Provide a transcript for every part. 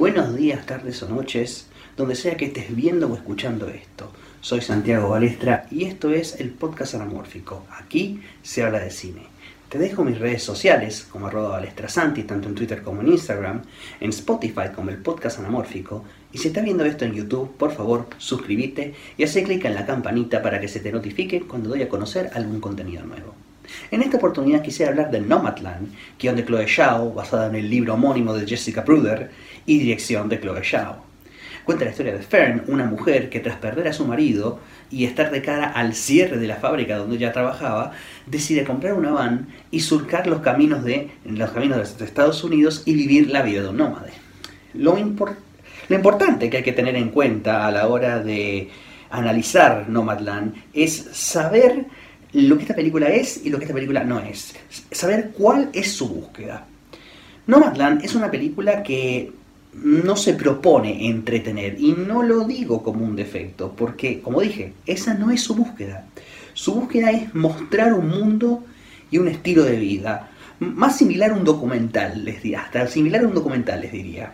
buenos días, tardes o noches, donde sea que estés viendo o escuchando esto. Soy Santiago Balestra y esto es el podcast anamórfico. Aquí se habla de cine. Te dejo mis redes sociales como arroba balestrasanti, tanto en Twitter como en Instagram, en Spotify como el podcast anamórfico. Y si estás viendo esto en YouTube, por favor, suscríbete y haz clic en la campanita para que se te notifique cuando doy a conocer algún contenido nuevo. En esta oportunidad quisiera hablar de Nomadland, guion de Chloe Zhao, basada en el libro homónimo de Jessica Pruder y dirección de Chloe Zhao. Cuenta la historia de Fern, una mujer que tras perder a su marido y estar de cara al cierre de la fábrica donde ella trabajaba, decide comprar una van y surcar los caminos de, los caminos de Estados Unidos y vivir la vida de un nómade. Lo, lo importante que hay que tener en cuenta a la hora de analizar Nomadland es saber lo que esta película es y lo que esta película no es. Saber cuál es su búsqueda. Nomadland es una película que no se propone entretener y no lo digo como un defecto, porque como dije, esa no es su búsqueda. Su búsqueda es mostrar un mundo y un estilo de vida, más similar a un documental, les diría, hasta similar a un documental les diría.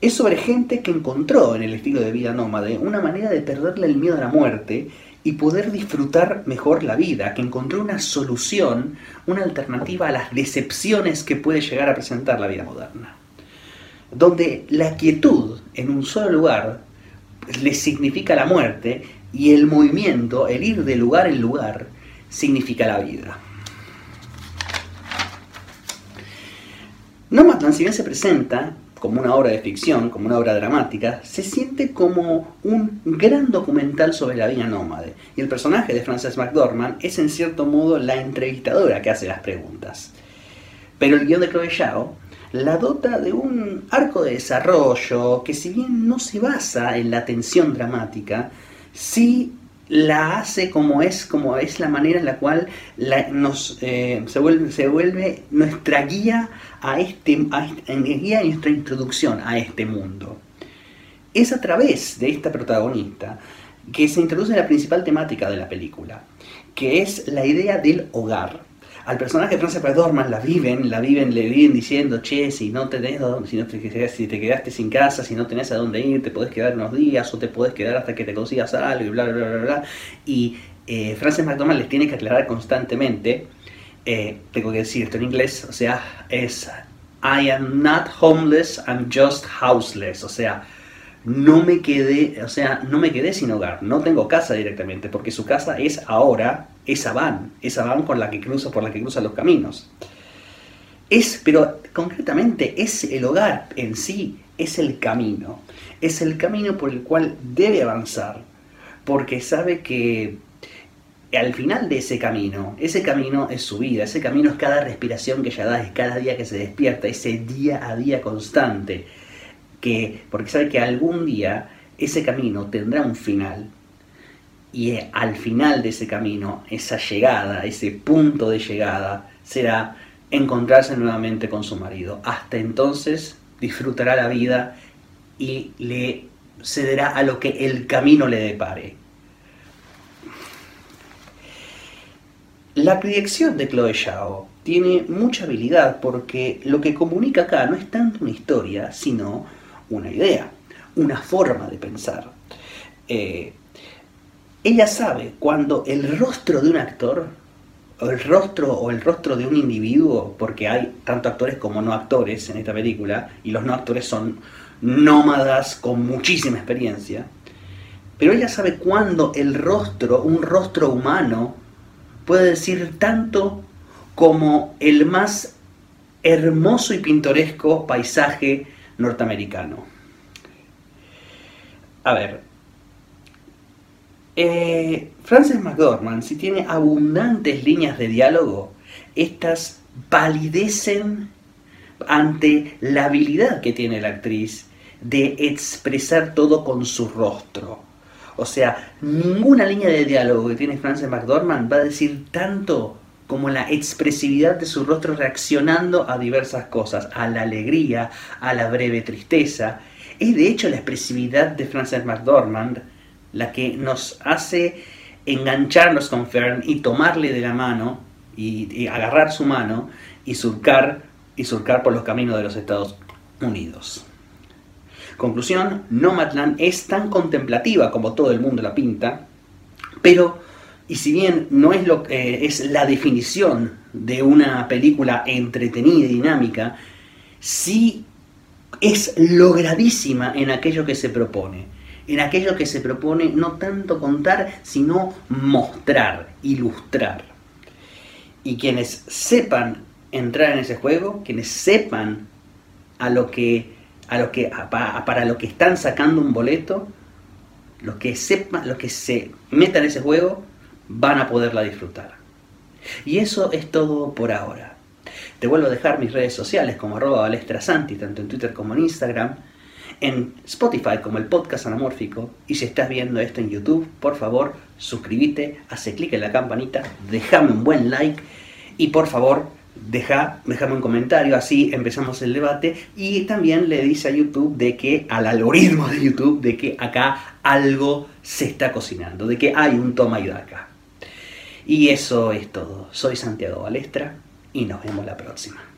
Es sobre gente que encontró en el estilo de vida nómade una manera de perderle el miedo a la muerte y poder disfrutar mejor la vida, que encontró una solución, una alternativa a las decepciones que puede llegar a presentar la vida moderna. Donde la quietud en un solo lugar le significa la muerte y el movimiento, el ir de lugar en lugar, significa la vida. Nomadland, si bien se presenta como una obra de ficción, como una obra dramática, se siente como un gran documental sobre la vida nómade. Y el personaje de Frances McDormand es en cierto modo la entrevistadora que hace las preguntas. Pero el guion de Chloe Zhao la dota de un arco de desarrollo que si bien no se basa en la tensión dramática, sí la hace como es, como es la manera en la cual nos, eh, se, vuelve, se vuelve nuestra guía a este, a este, guía y nuestra introducción a este mundo. Es a través de esta protagonista que se introduce la principal temática de la película, que es la idea del hogar al personaje de Frances McDormand la viven, la viven, le viven diciendo, che, si no tenés, si, no te, quedaste sin casa, si no tenés a dónde ir, te podés quedar unos días o te podés quedar hasta que te consigas algo y bla, bla, bla, bla, Y eh, Frances McDormand les tiene que aclarar constantemente, eh, tengo que decir esto en inglés, o sea, es I am not homeless, I'm just houseless, o sea, no me quedé, o sea, no me quedé sin hogar, no tengo casa directamente, porque su casa es ahora esa van, esa van con la que cruza, por la que cruzan los caminos. Es, pero concretamente es el hogar en sí, es el camino, es el camino por el cual debe avanzar, porque sabe que al final de ese camino, ese camino es su vida, ese camino es cada respiración que ella da, es cada día que se despierta, ese día a día constante que, porque sabe que algún día ese camino tendrá un final. Y al final de ese camino, esa llegada, ese punto de llegada, será encontrarse nuevamente con su marido. Hasta entonces disfrutará la vida y le cederá a lo que el camino le depare. La dirección de Chloe Zhao tiene mucha habilidad porque lo que comunica acá no es tanto una historia, sino una idea, una forma de pensar. Eh, ella sabe cuando el rostro de un actor, o el rostro o el rostro de un individuo, porque hay tanto actores como no actores en esta película, y los no actores son nómadas con muchísima experiencia, pero ella sabe cuando el rostro, un rostro humano, puede decir tanto como el más hermoso y pintoresco paisaje norteamericano. A ver, eh, Frances McDormand, si tiene abundantes líneas de diálogo, estas validecen ante la habilidad que tiene la actriz de expresar todo con su rostro. O sea, ninguna línea de diálogo que tiene Frances McDormand va a decir tanto como la expresividad de su rostro reaccionando a diversas cosas, a la alegría, a la breve tristeza. Es de hecho la expresividad de Frances McDormand la que nos hace engancharnos con Fern y tomarle de la mano y, agarrar su mano y surcar y surcar por los caminos de los Estados Unidos. Conclusión, Nomadland es tan contemplativa como todo el mundo la pinta, pero, y si bien no es, lo, que es la definición de una película entretenida y dinámica, sí es logradísima en aquello que se propone. En aquello que se propone no tanto contar, sino mostrar, ilustrar. Y quienes sepan entrar en ese juego, quienes sepan a lo que, a lo que para lo que están sacando un boleto, los que sepan, los que se metan en ese juego, van a poderla disfrutar. Y eso es todo por ahora. Te vuelvo a dejar mis redes sociales como arroba balestrasanti, tanto en Twitter como en Instagram, en Spotify como el podcast anamórfico, y si estás viendo esto en YouTube, por favor, suscríbete, hace clic en la campanita, déjame un buen like y por favor, deja, déjame un comentario, así empezamos el debate y también le dice a YouTube de que, al algoritmo de YouTube, de que acá algo se está cocinando, de que hay un toma y daca. Y eso es todo. Soy Santiago Balestra y nos vemos la próxima.